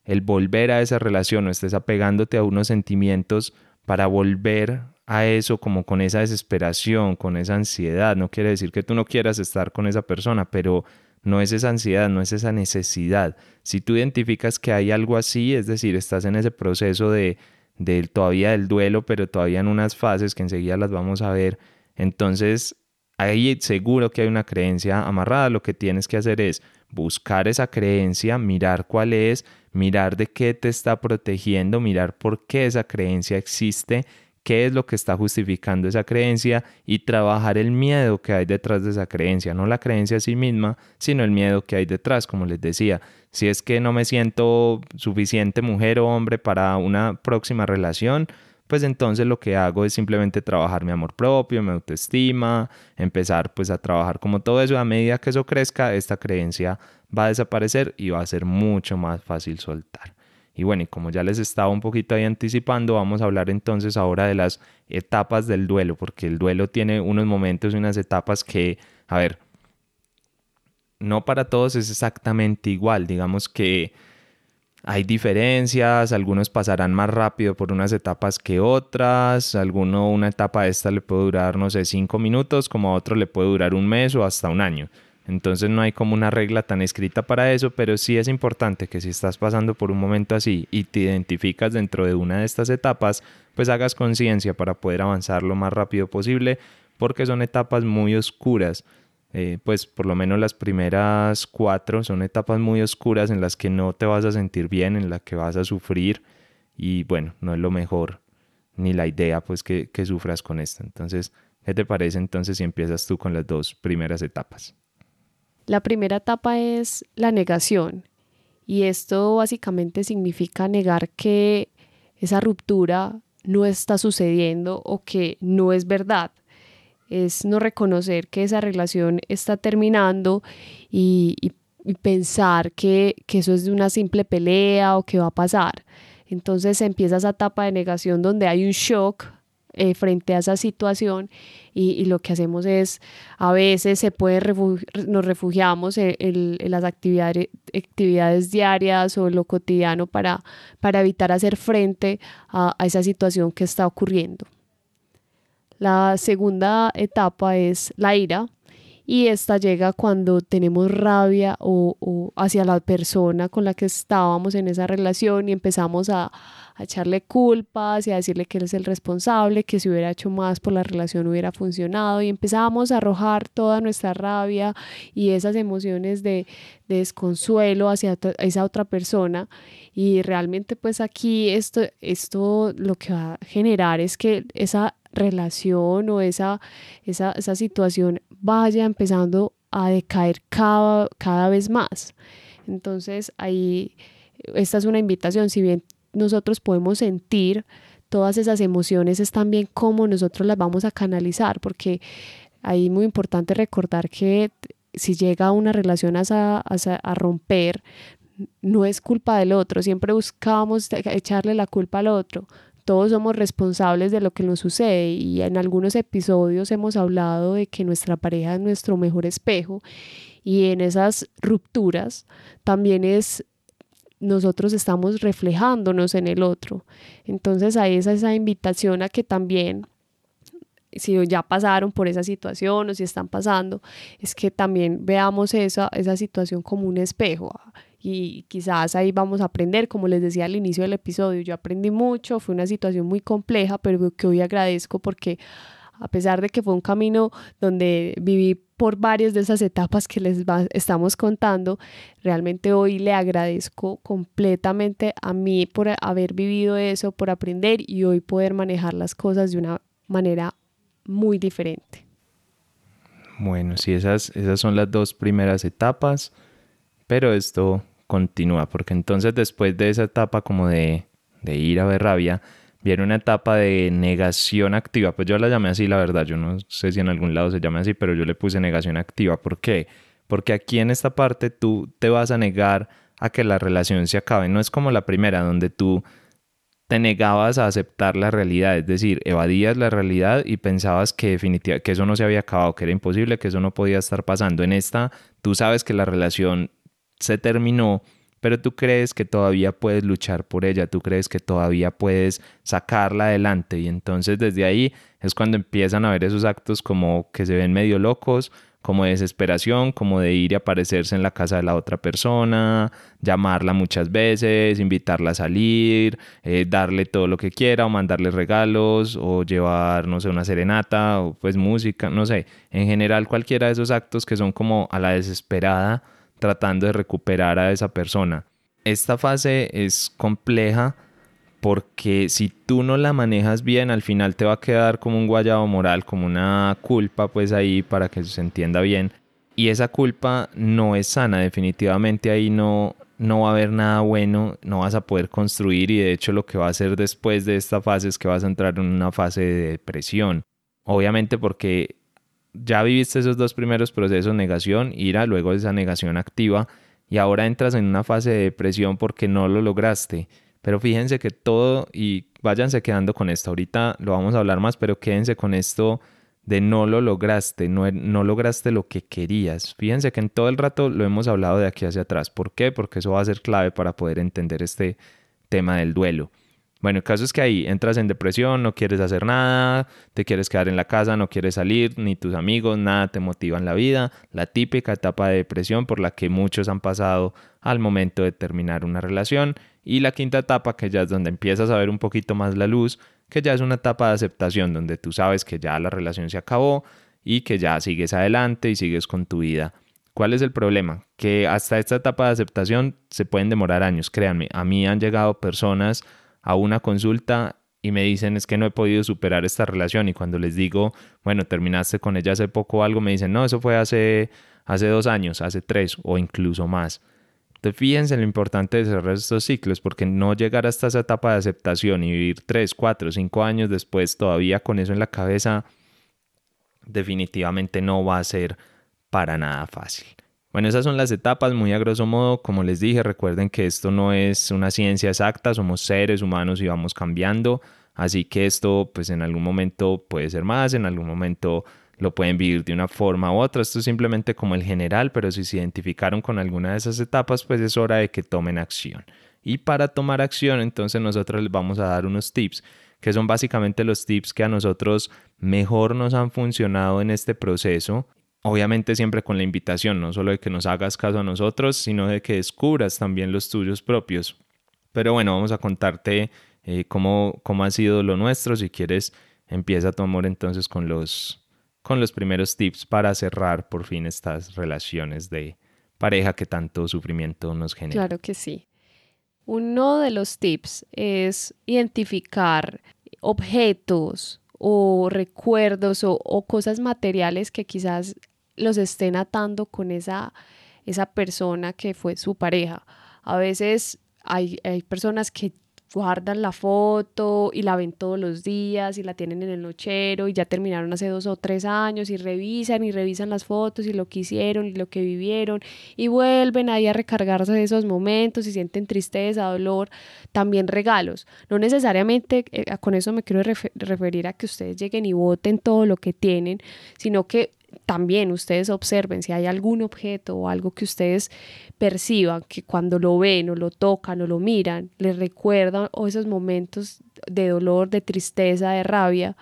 Speaker 1: el volver a esa relación o estés apegándote a unos sentimientos para volver a eso como con esa desesperación, con esa ansiedad. No quiere decir que tú no quieras estar con esa persona, pero no es esa ansiedad, no es esa necesidad. Si tú identificas que hay algo así, es decir, estás en ese proceso de, de todavía del duelo, pero todavía en unas fases que enseguida las vamos a ver, entonces ahí seguro que hay una creencia amarrada. Lo que tienes que hacer es buscar esa creencia, mirar cuál es, mirar de qué te está protegiendo, mirar por qué esa creencia existe qué es lo que está justificando esa creencia y trabajar el miedo que hay detrás de esa creencia, no la creencia a sí misma, sino el miedo que hay detrás, como les decía. Si es que no me siento suficiente mujer o hombre para una próxima relación, pues entonces lo que hago es simplemente trabajar mi amor propio, mi autoestima, empezar pues a trabajar como todo eso. A medida que eso crezca, esta creencia va a desaparecer y va a ser mucho más fácil soltar. Y bueno, y como ya les estaba un poquito ahí anticipando, vamos a hablar entonces ahora de las etapas del duelo, porque el duelo tiene unos momentos y unas etapas que, a ver, no para todos es exactamente igual. Digamos que hay diferencias, algunos pasarán más rápido por unas etapas que otras, alguno una etapa esta le puede durar, no sé, cinco minutos, como a otro le puede durar un mes o hasta un año. Entonces no hay como una regla tan escrita para eso, pero sí es importante que si estás pasando por un momento así y te identificas dentro de una de estas etapas, pues hagas conciencia para poder avanzar lo más rápido posible, porque son etapas muy oscuras. Eh, pues por lo menos las primeras cuatro son etapas muy oscuras en las que no te vas a sentir bien, en las que vas a sufrir y bueno, no es lo mejor ni la idea pues que, que sufras con esto. Entonces, ¿qué te parece entonces si empiezas tú con las dos primeras etapas?
Speaker 2: La primera etapa es la negación y esto básicamente significa negar que esa ruptura no está sucediendo o que no es verdad. Es no reconocer que esa relación está terminando y, pensar que, que eso es una simple pelea o que va a pasar. Entonces empieza esa etapa de negación donde hay un shock eh, frente a esa situación y, lo que hacemos es a veces se puede nos refugiamos en, las actividades, actividades diarias o lo cotidiano para, para evitar hacer frente a, a esa situación que está ocurriendo. La segunda etapa es la ira, y esta llega cuando tenemos rabia o, hacia la persona con la que estábamos en esa relación y empezamos a, echarle culpas y a decirle que él es el responsable, que si hubiera hecho más por la relación hubiera funcionado. Y empezamos a arrojar toda nuestra rabia y esas emociones de, de desconsuelo hacia esa otra persona. Y realmente pues aquí esto, esto lo que va a generar es que esa relación o esa, esa, esa situación vaya empezando a decaer cada, cada vez más. Entonces ahí, esta es una invitación, si bien nosotros podemos sentir todas esas emociones, es también cómo nosotros las vamos a canalizar, porque ahí es muy importante recordar que si llega una relación a, a, a romper, no es culpa del otro, siempre buscamos echarle la culpa al otro, todos somos responsables de lo que nos sucede y en algunos episodios hemos hablado de que nuestra pareja es nuestro mejor espejo y en esas rupturas también es nosotros estamos reflejándonos en el otro. Entonces ahí es esa invitación a que también si ya pasaron por esa situación o si están pasando, es que también veamos esa, esa situación como un espejo y quizás ahí vamos a aprender, como les decía al inicio del episodio, yo aprendí mucho, fue una situación muy compleja, pero que hoy agradezco porque a pesar de que fue un camino donde viví por varias de esas etapas que les estamos contando, realmente hoy le agradezco completamente a mí por haber vivido eso, por aprender y hoy poder manejar las cosas de una manera muy diferente.
Speaker 1: Bueno, sí, esas, esas son las dos primeras etapas, pero esto continúa, porque entonces después de esa etapa como de, de ira, de rabia, viene una etapa de negación activa. Pues yo la llamé así, la verdad. Yo no sé si en algún lado se llama así, pero yo le puse negación activa. ¿Por qué? Porque aquí en esta parte tú te vas a negar a que la relación se acabe. No es como la primera, donde tú te negabas a aceptar la realidad, es decir, evadías la realidad y pensabas que definitivamente que eso no se había acabado, que era imposible, que eso no podía estar pasando. En esta, tú sabes que la relación se terminó, pero tú crees que todavía puedes luchar por ella, tú crees que todavía puedes sacarla adelante. Y entonces desde ahí es cuando empiezan a ver esos actos como que se ven medio locos, como de desesperación, como de ir y aparecerse en la casa de la otra persona, llamarla muchas veces, invitarla a salir, eh, darle todo lo que quiera o mandarle regalos o llevar, no sé, una serenata o pues música, no sé, en general cualquiera de esos actos que son como a la desesperada tratando de recuperar a esa persona. Esta fase es compleja porque si tú no la manejas bien, al final te va a quedar como un guayabo moral, como una culpa pues ahí para que se entienda bien. Y esa culpa no es sana, definitivamente ahí no, no va a haber nada bueno, no vas a poder construir y de hecho lo que va a hacer después de esta fase es que vas a entrar en una fase de depresión. Obviamente porque ya viviste esos dos primeros procesos, negación, ira, luego esa negación activa y ahora entras en una fase de depresión porque no lo lograste. Pero fíjense que todo, y váyanse quedando con esto, ahorita lo vamos a hablar más, pero quédense con esto de no lo lograste, no, no lograste lo que querías. Fíjense que en todo el rato lo hemos hablado de aquí hacia atrás. ¿Por qué? Porque eso va a ser clave para poder entender este tema del duelo. Bueno, el caso es que ahí entras en depresión, no quieres hacer nada, te quieres quedar en la casa, no quieres salir, ni tus amigos, nada te motiva en la vida. La típica etapa de depresión por la que muchos han pasado al momento de terminar una relación. Y la quinta etapa, que ya es donde empiezas a ver un poquito más la luz, que ya es una etapa de aceptación, donde tú sabes que ya la relación se acabó y que ya sigues adelante y sigues con tu vida. ¿Cuál es el problema? Que hasta esta etapa de aceptación se pueden demorar años, créanme. A mí han llegado personas a una consulta y me dicen es que no he podido superar esta relación y cuando les digo, bueno, terminaste con ella hace poco o algo, me dicen, no, eso fue hace, hace dos años, hace tres o incluso más. Entonces fíjense lo importante de cerrar estos ciclos porque no llegar hasta esa etapa de aceptación y vivir tres, cuatro, cinco años después todavía con eso en la cabeza, definitivamente no va a ser para nada fácil. Bueno, esas son las etapas muy a grosso modo. Como les dije, recuerden que esto no es una ciencia exacta, somos seres humanos y vamos cambiando. Así que esto, pues en algún momento puede ser más, en algún momento lo pueden vivir de una forma u otra. Esto es simplemente como el general, pero si se identificaron con alguna de esas etapas, pues es hora de que tomen acción. Y para tomar acción, entonces nosotros les vamos a dar unos tips, que son básicamente los tips que a nosotros mejor nos han funcionado en este proceso Obviamente siempre con la invitación, no solo de que nos hagas caso a nosotros, sino de que descubras también los tuyos propios. Pero bueno, vamos a contarte eh, cómo, cómo ha sido lo nuestro. Si quieres, empieza tu amor entonces con los, con los primeros tips para cerrar por fin estas relaciones de pareja que tanto sufrimiento nos genera.
Speaker 2: Claro que sí. Uno de los tips es identificar objetos o recuerdos o, o, cosas materiales que quizás los estén atando con esa, esa persona que fue su pareja. A veces hay, hay personas que guardan la foto y la ven todos los días y la tienen en el nochero y ya terminaron hace dos o tres años y revisan y revisan las fotos y lo que hicieron y lo que vivieron y vuelven ahí a recargarse de esos momentos y sienten tristeza, dolor, también regalos. No necesariamente eh, con eso me quiero referir a que ustedes lleguen y voten todo lo que tienen, sino que también ustedes observen si hay algún objeto o algo que ustedes perciban que cuando lo ven o lo tocan o lo miran les recuerdan o esos momentos de dolor, de tristeza, de rabia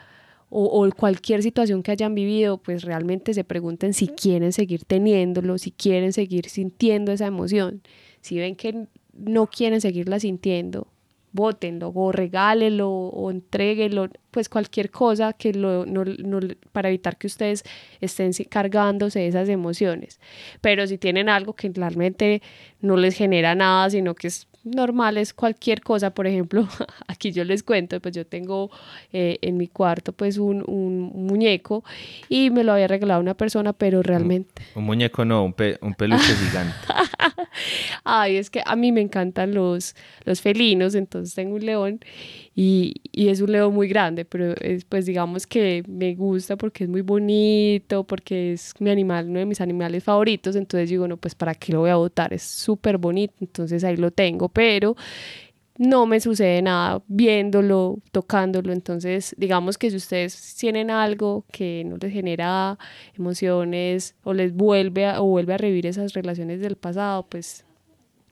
Speaker 2: o, o, cualquier situación que hayan vivido, pues realmente se pregunten si quieren seguir teniéndolo, si quieren seguir sintiendo esa emoción. Si ven que no quieren seguirla sintiendo, bótenlo o regálenlo o entréguenlo, pues cualquier cosa que lo, no, no, para evitar que ustedes estén cargándose esas emociones. Pero si tienen algo que realmente no les genera nada, sino que es normal, es cualquier cosa, por ejemplo, (laughs) aquí yo les cuento, pues yo tengo eh, en mi cuarto pues un, un, muñeco y me lo había regalado una persona, pero realmente...
Speaker 1: Un, muñeco no, un, un peluche gigante. (laughs)
Speaker 2: Ay, es que a mí me encantan los, los felinos, entonces tengo un león y, y es un león muy grande, pero es, pues digamos que me gusta porque es muy bonito, porque es mi animal, uno de mis animales favoritos, entonces digo, no, pues para qué lo voy a botar, es súper bonito, entonces ahí lo tengo, pero no me sucede nada viéndolo, tocándolo. Entonces, digamos que si ustedes tienen algo que no les genera emociones o les vuelve a, o vuelve a revivir esas relaciones del pasado, pues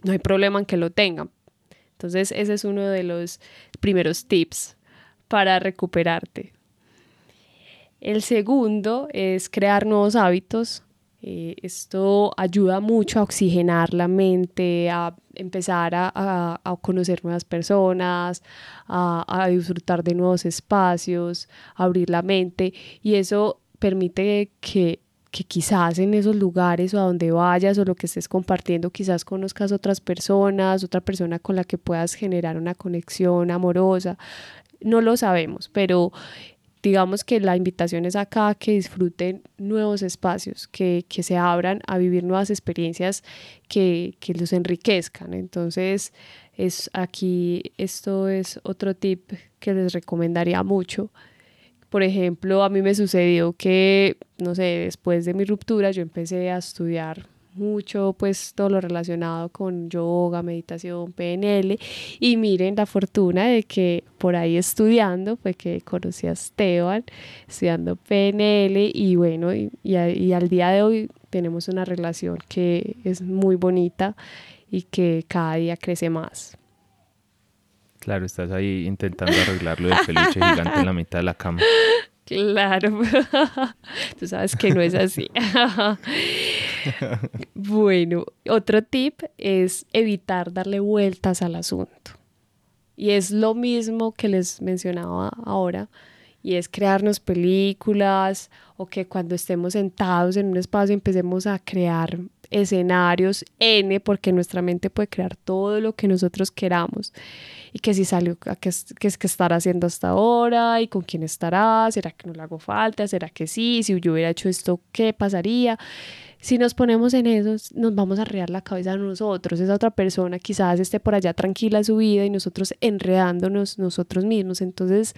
Speaker 2: no hay problema en que lo tengan. Entonces ese es uno de los primeros tips para recuperarte. El segundo es crear nuevos hábitos. Eh, esto ayuda mucho a oxigenar la mente, a empezar a, conocer nuevas personas, a, a, disfrutar de nuevos espacios, a abrir la mente y eso permite que, que quizás en esos lugares o a donde vayas o lo que estés compartiendo quizás conozcas otras personas, otra persona con la que puedas generar una conexión amorosa. No lo sabemos, pero digamos que la invitación es acá que disfruten nuevos espacios, que, se abran a vivir nuevas experiencias que, que, los enriquezcan. Entonces, es aquí esto es otro tip que les recomendaría mucho. Por ejemplo, a mí me sucedió que, no sé, después de mi ruptura yo empecé a estudiar mucho pues todo lo relacionado con yoga, meditación, PNL y miren la fortuna de que por ahí estudiando fue que conocí a Esteban estudiando PNL y bueno y, y al día de hoy tenemos una relación que es muy bonita y que cada día crece más.
Speaker 1: Claro, estás ahí intentando arreglarlo del peluche gigante en la mitad de la cama. (laughs)
Speaker 2: Claro, (laughs) tú sabes que no es así. (laughs) bueno, otro tip es evitar darle vueltas al asunto. Y es lo mismo que les mencionaba ahora, y es crearnos películas o que cuando estemos sentados en un espacio empecemos a crear escenarios N, porque nuestra mente puede crear todo lo que nosotros queramos. Y que si salió, ¿qué es, que estará haciendo hasta ahora? ¿Y con quién estará? ¿Será que no le hago falta? ¿Será que sí? Si yo hubiera hecho esto, ¿qué pasaría? Si nos ponemos en eso, nos vamos a arrear la cabeza a nosotros. Esa otra persona quizás esté por allá tranquila su vida y nosotros enredándonos nosotros mismos. Entonces,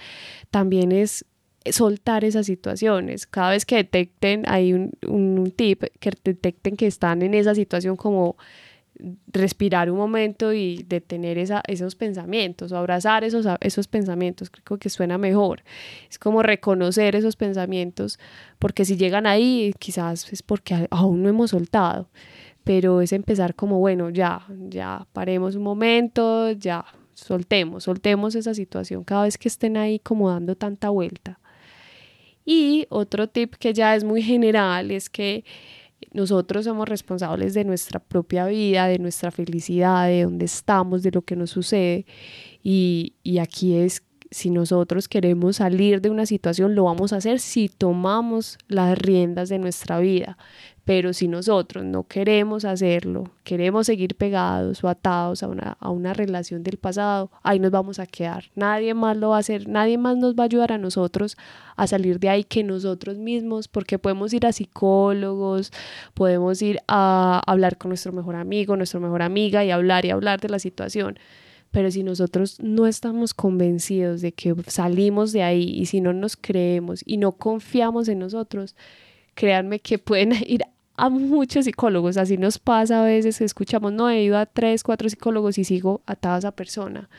Speaker 2: también es soltar esas situaciones. Cada vez que detecten, hay un, un, tip, que detecten que están en esa situación como respirar un momento y detener esa, esos pensamientos o abrazar esos, esos pensamientos, creo que suena mejor. Es como reconocer esos pensamientos, porque si llegan ahí, quizás es porque aún no hemos soltado, pero es empezar como, bueno, ya, ya paremos un momento, ya soltemos, soltemos esa situación cada vez que estén ahí como dando tanta vuelta. Y otro tip que ya es muy general es que nosotros somos responsables de nuestra propia vida, de nuestra felicidad, de dónde estamos, de lo que nos sucede. Y, y aquí es si nosotros queremos salir de una situación, lo vamos a hacer si tomamos las riendas de nuestra vida. Pero si nosotros no queremos hacerlo, queremos seguir pegados o atados a una, a una relación del pasado, ahí nos vamos a quedar. Nadie más lo va a hacer, nadie más nos va a ayudar a nosotros a salir de ahí que nosotros mismos, porque podemos ir a psicólogos, podemos ir a hablar con nuestro mejor amigo, nuestra mejor amiga y hablar y hablar de la situación pero si nosotros no estamos convencidos de que salimos de ahí y si no nos creemos y no confiamos en nosotros, créanme que pueden (laughs) ir a muchos psicólogos. Así nos pasa a veces, escuchamos, no, he ido a tres, cuatro psicólogos y sigo atada a esa persona.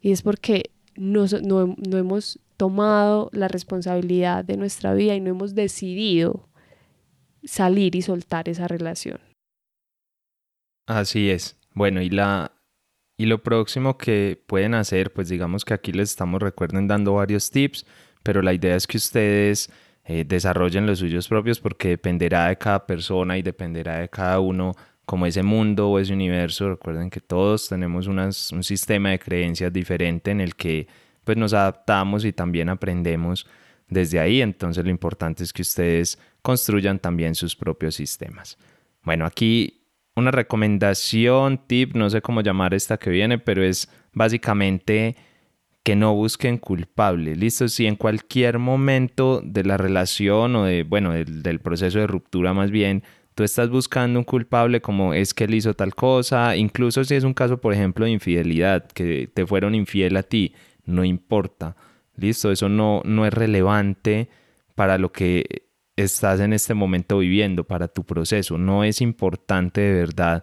Speaker 2: Y es porque no, no, no hemos tomado la responsabilidad de nuestra vida y no hemos decidido salir y soltar esa relación.
Speaker 1: Así es. Bueno, y la, y lo próximo que pueden hacer, pues digamos que aquí les estamos, recuerden, dando varios tips, pero la idea es que ustedes eh, desarrollen los suyos propios porque dependerá de cada persona y dependerá de cada uno como ese mundo o ese universo. Recuerden que todos tenemos un sistema de creencias diferente en el que pues nos adaptamos y también aprendemos desde ahí. Entonces lo importante es que ustedes construyan también sus propios sistemas. Bueno, aquí una recomendación, tip, no sé cómo llamar esta que viene, pero es básicamente que no busquen culpable. Listo, si en cualquier momento de la relación o de, bueno, del, del, proceso de ruptura más bien, tú estás buscando un culpable como es que él hizo tal cosa, incluso si es un caso, por ejemplo, de infidelidad, que te fueron infiel a ti, no importa. Listo, eso no, no es relevante para lo que estás en este momento viviendo, para tu proceso. No es importante de verdad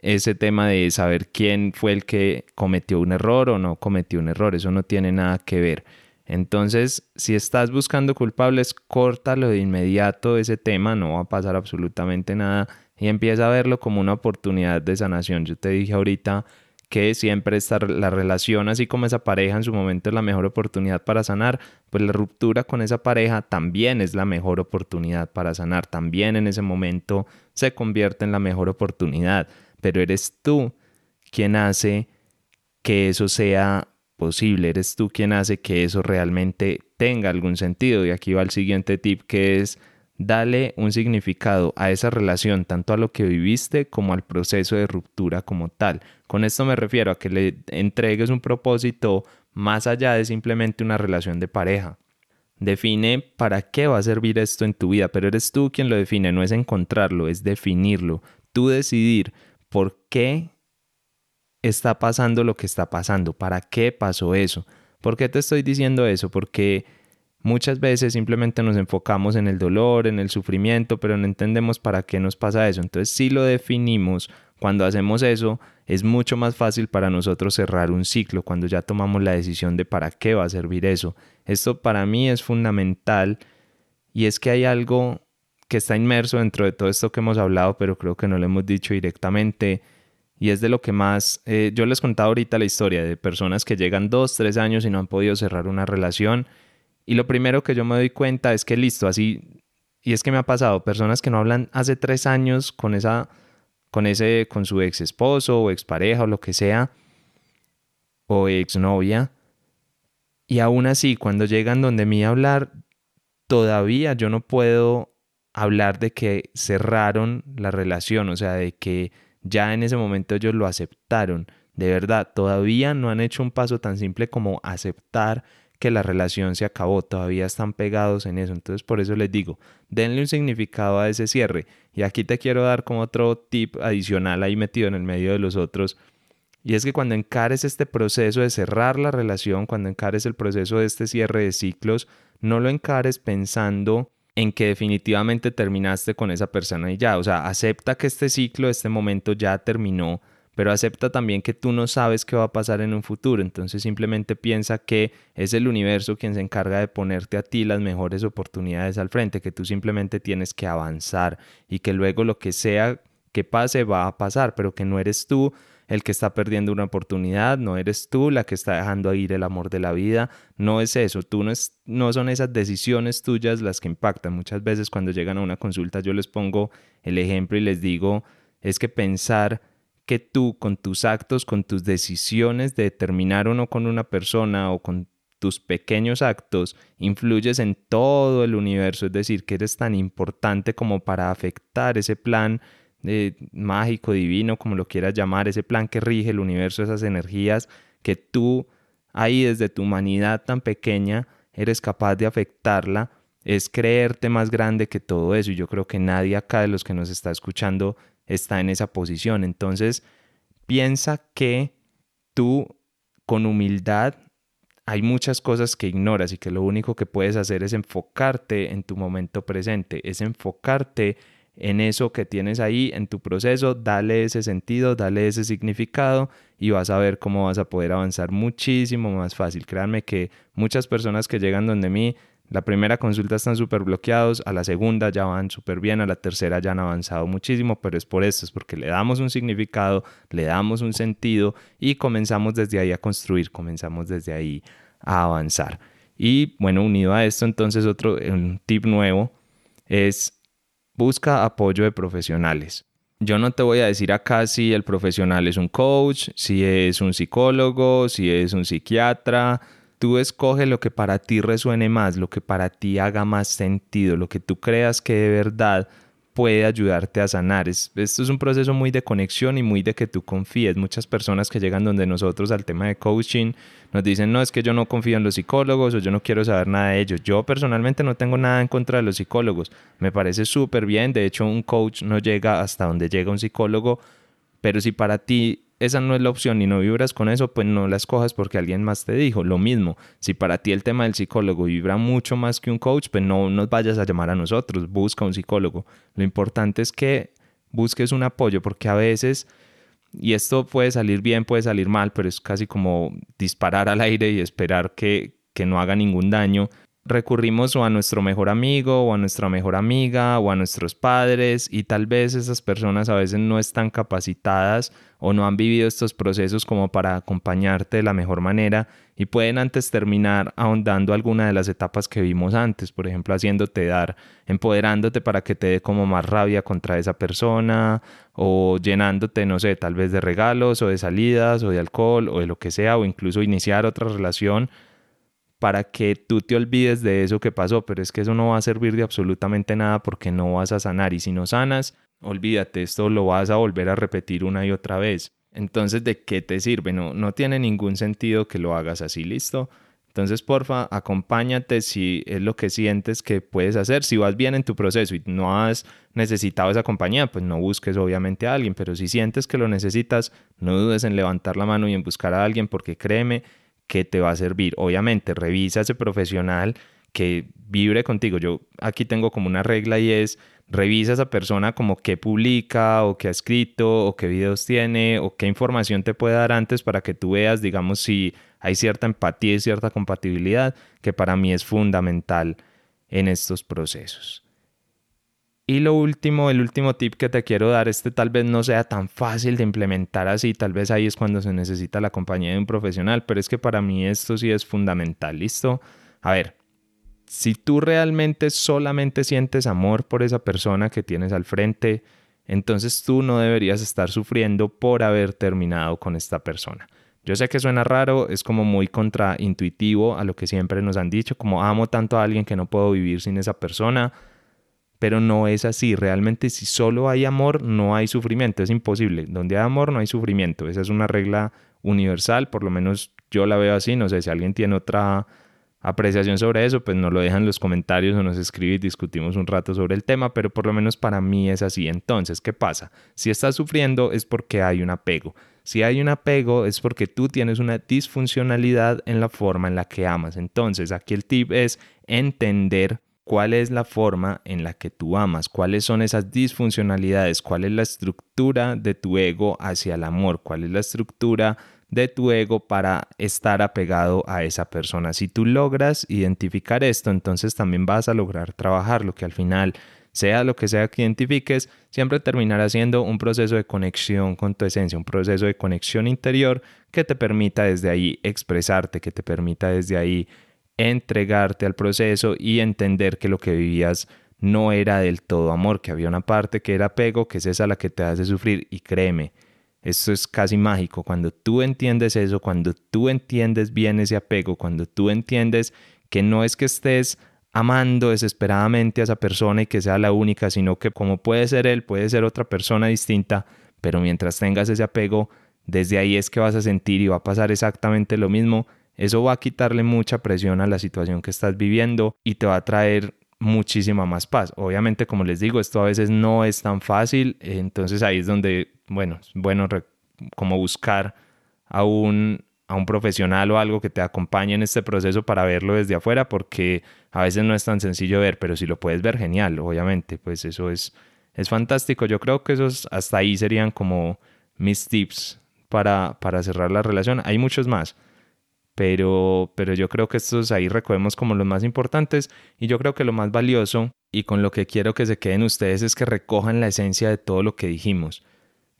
Speaker 1: ese tema de saber quién fue el que cometió un error o no cometió un error. Eso no tiene nada que ver. Entonces, si estás buscando culpables, córtalo de inmediato ese tema, no va a pasar absolutamente nada. y empieza a verlo como una oportunidad de sanación. Yo te dije ahorita que siempre está la relación, así como esa pareja en su momento es la mejor oportunidad para sanar, pues la ruptura con esa pareja también es la mejor oportunidad para sanar, también en ese momento se convierte en la mejor oportunidad, pero eres tú quien hace que eso sea posible, eres tú quien hace que eso realmente tenga algún sentido. Y aquí va el siguiente tip que es Dale un significado a esa relación, tanto a lo que viviste como al proceso de ruptura como tal. Con esto me refiero a que le entregues un propósito más allá de simplemente una relación de pareja. Define para qué va a servir esto en tu vida, pero eres tú quien lo define, no es encontrarlo, es definirlo. Tú decidir por qué está pasando lo que está pasando, para qué pasó eso. ¿Por qué te estoy diciendo eso? Porque Muchas veces simplemente nos enfocamos en el dolor, en el sufrimiento, pero no entendemos para qué nos pasa eso. Entonces, si lo definimos, cuando hacemos eso, es mucho más fácil para nosotros cerrar un ciclo, cuando ya tomamos la decisión de para qué va a servir eso. Esto para mí es fundamental y es que hay algo que está inmerso dentro de todo esto que hemos hablado, pero creo que no lo hemos dicho directamente. Y es de lo que más, eh, yo les contaba ahorita la historia de personas que llegan dos, tres años y no han podido cerrar una relación y lo primero que yo me doy cuenta es que listo, así, y es que me ha pasado, personas que no hablan hace tres años con esa, con ese, con su ex esposo o expareja o lo que sea, o exnovia, y aún así, cuando llegan donde mí a hablar, todavía yo no puedo hablar de que cerraron la relación, o sea, de que ya en ese momento ellos lo aceptaron. De verdad, todavía no han hecho un paso tan simple como aceptar que la relación se acabó, todavía están pegados en eso. Entonces por eso les digo, denle un significado a ese cierre. Y aquí te quiero dar como otro tip adicional ahí metido en el medio de los otros. Y es que cuando encares este proceso de cerrar la relación, cuando encares el proceso de este cierre de ciclos, no lo encares pensando en que definitivamente terminaste con esa persona y ya. O sea, acepta que este ciclo, este momento ya terminó pero acepta también que tú no sabes qué va a pasar en un futuro, entonces simplemente piensa que es el universo quien se encarga de ponerte a ti las mejores oportunidades al frente, que tú simplemente tienes que avanzar y que luego lo que sea que pase va a pasar, pero que no eres tú el que está perdiendo una oportunidad, no eres tú la que está dejando ir el amor de la vida, no es eso, tú no, es, no son esas decisiones tuyas las que impactan. Muchas veces cuando llegan a una consulta yo les pongo el ejemplo y les digo, es que pensar que tú con tus actos, con tus decisiones de terminar o no con una persona o con tus pequeños actos, influyes en todo el universo, es decir, que eres tan importante como para afectar ese plan mágico, divino, como lo quieras llamar, ese plan que rige el universo, esas energías que tú ahí desde tu humanidad tan pequeña eres capaz de afectarla, es creerte más grande que todo eso. Y yo creo que nadie acá de los que nos está escuchando está en esa posición. Entonces, piensa que tú con humildad hay muchas cosas que ignoras y que lo único que puedes hacer es enfocarte en tu momento presente, es enfocarte en eso que tienes ahí, en tu proceso, dale ese sentido, dale ese significado y vas a ver cómo vas a poder avanzar muchísimo más fácil. Créanme que muchas personas que llegan donde mí la primera consulta están súper bloqueados, a la segunda ya van súper bien, a la tercera ya han avanzado muchísimo, pero es por esto, es porque le damos un significado, le damos un sentido y comenzamos desde ahí a construir, comenzamos desde ahí a avanzar. Y bueno, unido a esto, entonces otro un tip nuevo es busca apoyo de profesionales. Yo no te voy a decir acá si el profesional es un coach, si es un psicólogo, si es un psiquiatra, Tú escoge lo que para ti resuene más, lo que para ti haga más sentido, lo que tú creas que de verdad puede ayudarte a sanar. esto es un proceso muy de conexión y muy de que tú confíes. Muchas personas que llegan donde nosotros al tema de coaching nos dicen, no, es que yo no confío en los psicólogos o yo no quiero saber nada de ellos. Yo personalmente no tengo nada en contra de los psicólogos. Me parece súper bien. De hecho, un coach no llega hasta donde llega un psicólogo. Pero si para ti esa no es la opción y no vibras con eso, pues no la escojas porque alguien más te dijo. Lo mismo, si para ti el tema del psicólogo vibra mucho más que un coach, pues no nos vayas a llamar a nosotros, busca un psicólogo. Lo importante es que busques un apoyo porque a veces, y esto puede salir bien, puede salir mal, pero es casi como disparar al aire y esperar que, que no haga ningún daño. Recurrimos o a nuestro mejor amigo o a nuestra mejor amiga o a nuestros padres y tal vez esas personas a veces no están capacitadas o no han vivido estos procesos como para acompañarte de la mejor manera y pueden antes terminar ahondando alguna de las etapas que vimos antes, por ejemplo, haciéndote dar, empoderándote para que te dé como más rabia contra esa persona o llenándote, no sé, tal vez de regalos o de salidas o de alcohol o de lo que sea o incluso iniciar otra relación para que tú te olvides de eso que pasó, pero es que eso no va a servir de absolutamente nada porque no vas a sanar y si no sanas, olvídate, esto lo vas a volver a repetir una y otra vez. Entonces, ¿de qué te sirve? No, no tiene ningún sentido que lo hagas así, ¿listo? Entonces, porfa, acompáñate si es lo que sientes que puedes hacer. Si vas bien en tu proceso y no has necesitado esa compañía, pues no busques obviamente a alguien, pero si sientes que lo necesitas, no dudes en levantar la mano y en buscar a alguien porque créeme que te va a servir. Obviamente, revisa ese profesional que vibre contigo. Yo aquí tengo como una regla y es revisa a esa persona como qué publica o qué ha escrito o qué videos tiene o qué información te puede dar antes para que tú veas, digamos, si hay cierta empatía y cierta compatibilidad, que para mí es fundamental en estos procesos. Y lo último, el último tip que te quiero dar, este tal vez no sea tan fácil de implementar así, tal vez ahí es cuando se necesita la compañía de un profesional, pero es que para mí esto sí es fundamental, ¿listo? A ver, si tú realmente solamente sientes amor por esa persona que tienes al frente, entonces tú no deberías estar sufriendo por haber terminado con esta persona. Yo sé que suena raro, es como muy contraintuitivo a lo que siempre nos han dicho, como amo tanto a alguien que no puedo vivir sin esa persona, pero no es así. Realmente si solo hay amor, no hay sufrimiento, es imposible. Donde hay amor, no hay sufrimiento. Esa es una regla universal, por lo menos yo la veo así, no sé si alguien tiene otra apreciación sobre eso, pues nos lo dejan en los comentarios o nos escribe y discutimos un rato sobre el tema, pero por lo menos para mí es así. Entonces, ¿qué pasa? Si estás sufriendo es porque hay un apego. Si hay un apego es porque tú tienes una disfuncionalidad en la forma en la que amas. Entonces, aquí el tip es entender cuál es la forma en la que tú amas, cuáles son esas disfuncionalidades, cuál es la estructura de tu ego hacia el amor, cuál es la estructura de tu ego para estar apegado a esa persona. Si tú logras identificar esto, entonces también vas a lograr trabajar lo que al final sea lo que sea que identifiques, siempre terminará siendo un proceso de conexión con tu esencia, un proceso de conexión interior que te permita desde ahí expresarte, que te permita desde ahí entregarte al proceso y entender que lo que vivías no era del todo amor, que había una parte que era apego, que es esa la que te hace sufrir y créeme, eso es casi mágico. Cuando tú entiendes eso, cuando tú entiendes bien ese apego, cuando tú entiendes que no es que estés amando desesperadamente a esa persona y que sea la única, sino que como puede ser él, puede ser otra persona distinta, pero mientras tengas ese apego, desde ahí es que vas a sentir y va a pasar exactamente lo mismo. Eso va a quitarle mucha presión a la situación que estás viviendo y te va a traer muchísima más paz. Obviamente, como les digo, esto a veces no es tan fácil, entonces ahí es donde bueno, es bueno como buscar a un, a un profesional o algo que te acompañe en este proceso para verlo desde afuera, porque a veces no es tan sencillo ver, pero si lo puedes ver, genial, obviamente, pues eso es, es fantástico. Yo creo que esos hasta ahí serían como mis tips para, para cerrar la relación. Hay muchos más, pero, pero yo creo que estos ahí recogemos como los más importantes y yo creo que lo más valioso y con lo que quiero que se queden ustedes es que recojan la esencia de todo lo que dijimos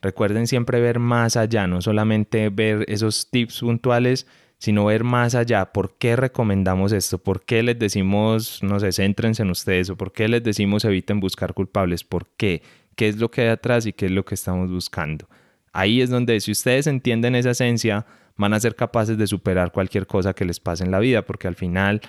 Speaker 1: Recuerden siempre ver más allá, no solamente ver esos tips puntuales, sino ver más allá. ¿Por qué recomendamos esto? ¿Por qué les decimos, no sé, céntrense en ustedes? ¿O por qué les decimos eviten buscar culpables? ¿Por qué? ¿Qué es lo que hay atrás y qué es lo que estamos buscando? Ahí es donde si ustedes entienden esa esencia, van a ser capaces de superar cualquier cosa que les pase en la vida, porque al final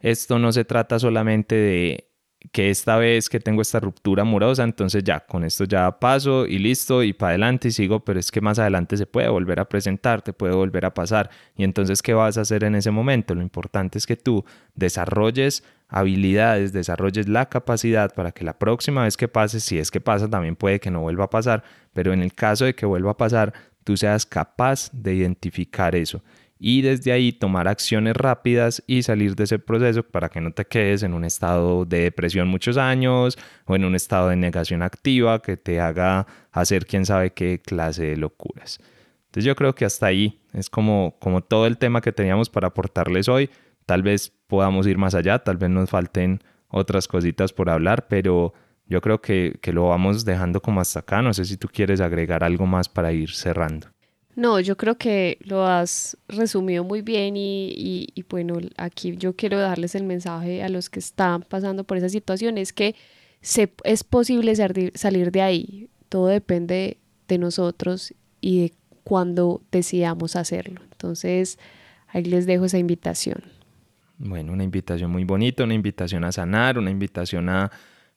Speaker 1: esto no se trata solamente de que esta vez que tengo esta ruptura amorosa, entonces ya, con esto ya paso y listo y para adelante y sigo, pero es que más adelante se puede volver a presentar, te puede volver a pasar. Y entonces, ¿qué vas a hacer en ese momento? Lo importante es que tú desarrolles habilidades, desarrolles la capacidad para que la próxima vez que pase, si es que pasa, también puede que no vuelva a pasar, pero en el caso de que vuelva a pasar, tú seas capaz de identificar eso y desde ahí tomar acciones rápidas y salir de ese proceso para que no te quedes en un estado de depresión muchos años o en un estado de negación activa que te haga hacer quién sabe qué clase de locuras. Entonces yo creo que hasta ahí es como, como todo el tema que teníamos para aportarles hoy. Tal vez podamos ir más allá, tal vez nos falten otras cositas por hablar, pero yo creo que, que lo vamos dejando como hasta acá. No sé si tú quieres agregar algo más para ir cerrando.
Speaker 2: No, yo creo que lo has resumido muy bien y, y, bueno, aquí yo quiero darles el mensaje a los que están pasando por esa situación, es que se, es posible salir de ahí, todo depende de nosotros y de cuando decidamos hacerlo. Entonces, ahí les dejo esa invitación.
Speaker 1: Bueno, una invitación muy bonita, una invitación a sanar, una invitación a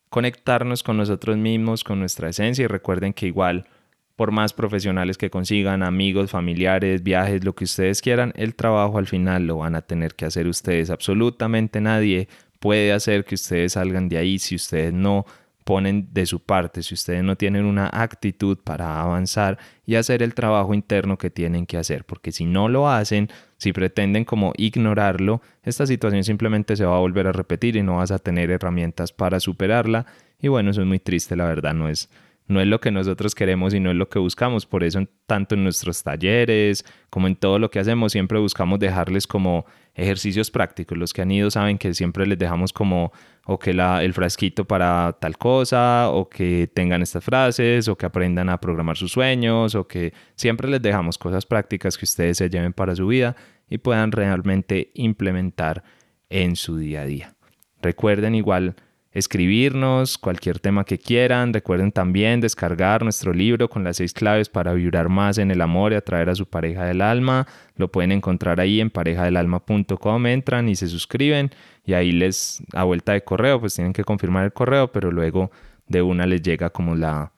Speaker 1: conectarnos con nosotros mismos, con nuestra esencia y recuerden que igual por más profesionales que consigan, amigos, familiares, viajes, lo que ustedes quieran, el trabajo al final lo van a tener que hacer ustedes. Absolutamente nadie puede hacer que ustedes salgan de ahí si ustedes no ponen de su parte, si ustedes no tienen una actitud para avanzar y hacer el trabajo interno que tienen que hacer, porque si no lo hacen, si pretenden como ignorarlo, esta situación simplemente se va a volver a repetir y no vas a tener herramientas para superarla. Y bueno, eso es muy triste, la verdad no es no es lo que nosotros queremos y no es lo que buscamos. Por eso, tanto en nuestros talleres como en todo lo que hacemos, siempre buscamos dejarles como ejercicios prácticos. Los que han ido saben que siempre les dejamos como o que la, el frasquito para tal cosa, o que tengan estas frases, o que aprendan a programar sus sueños, o que siempre les dejamos cosas prácticas que ustedes se lleven para su vida y puedan realmente implementar en su día a día. Recuerden igual escribirnos cualquier tema que quieran. Recuerden también descargar nuestro libro con las seis claves para vibrar más en el amor y atraer a su pareja del alma. Lo pueden encontrar ahí en parejadelalma.com. Entran y se suscriben y ahí les, a vuelta de correo, pues tienen que confirmar el correo, pero luego de una les llega como la,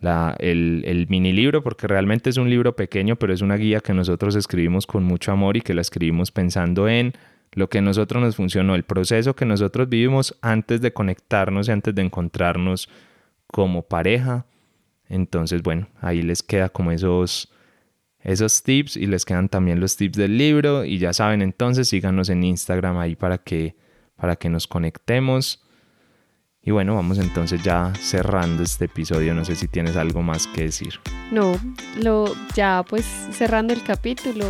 Speaker 1: la, el, el, mini libro, porque realmente es un libro pequeño, pero es una guía que nosotros escribimos con mucho amor y que la escribimos pensando en lo que a nosotros nos funcionó, el proceso que nosotros vivimos antes de conectarnos y antes de encontrarnos como pareja. Entonces, bueno, ahí les queda como esos, esos tips y les quedan también los tips del libro y ya saben, entonces síganos en Instagram ahí para que, para que nos conectemos. Y bueno, vamos entonces ya cerrando este episodio. No sé si tienes algo más que decir.
Speaker 2: No, lo ya pues cerrando el capítulo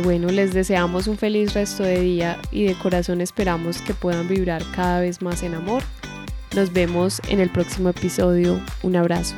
Speaker 2: bueno, les deseamos un feliz resto de día y de corazón esperamos que puedan vibrar cada vez más en amor. Nos vemos en el próximo episodio. Un abrazo.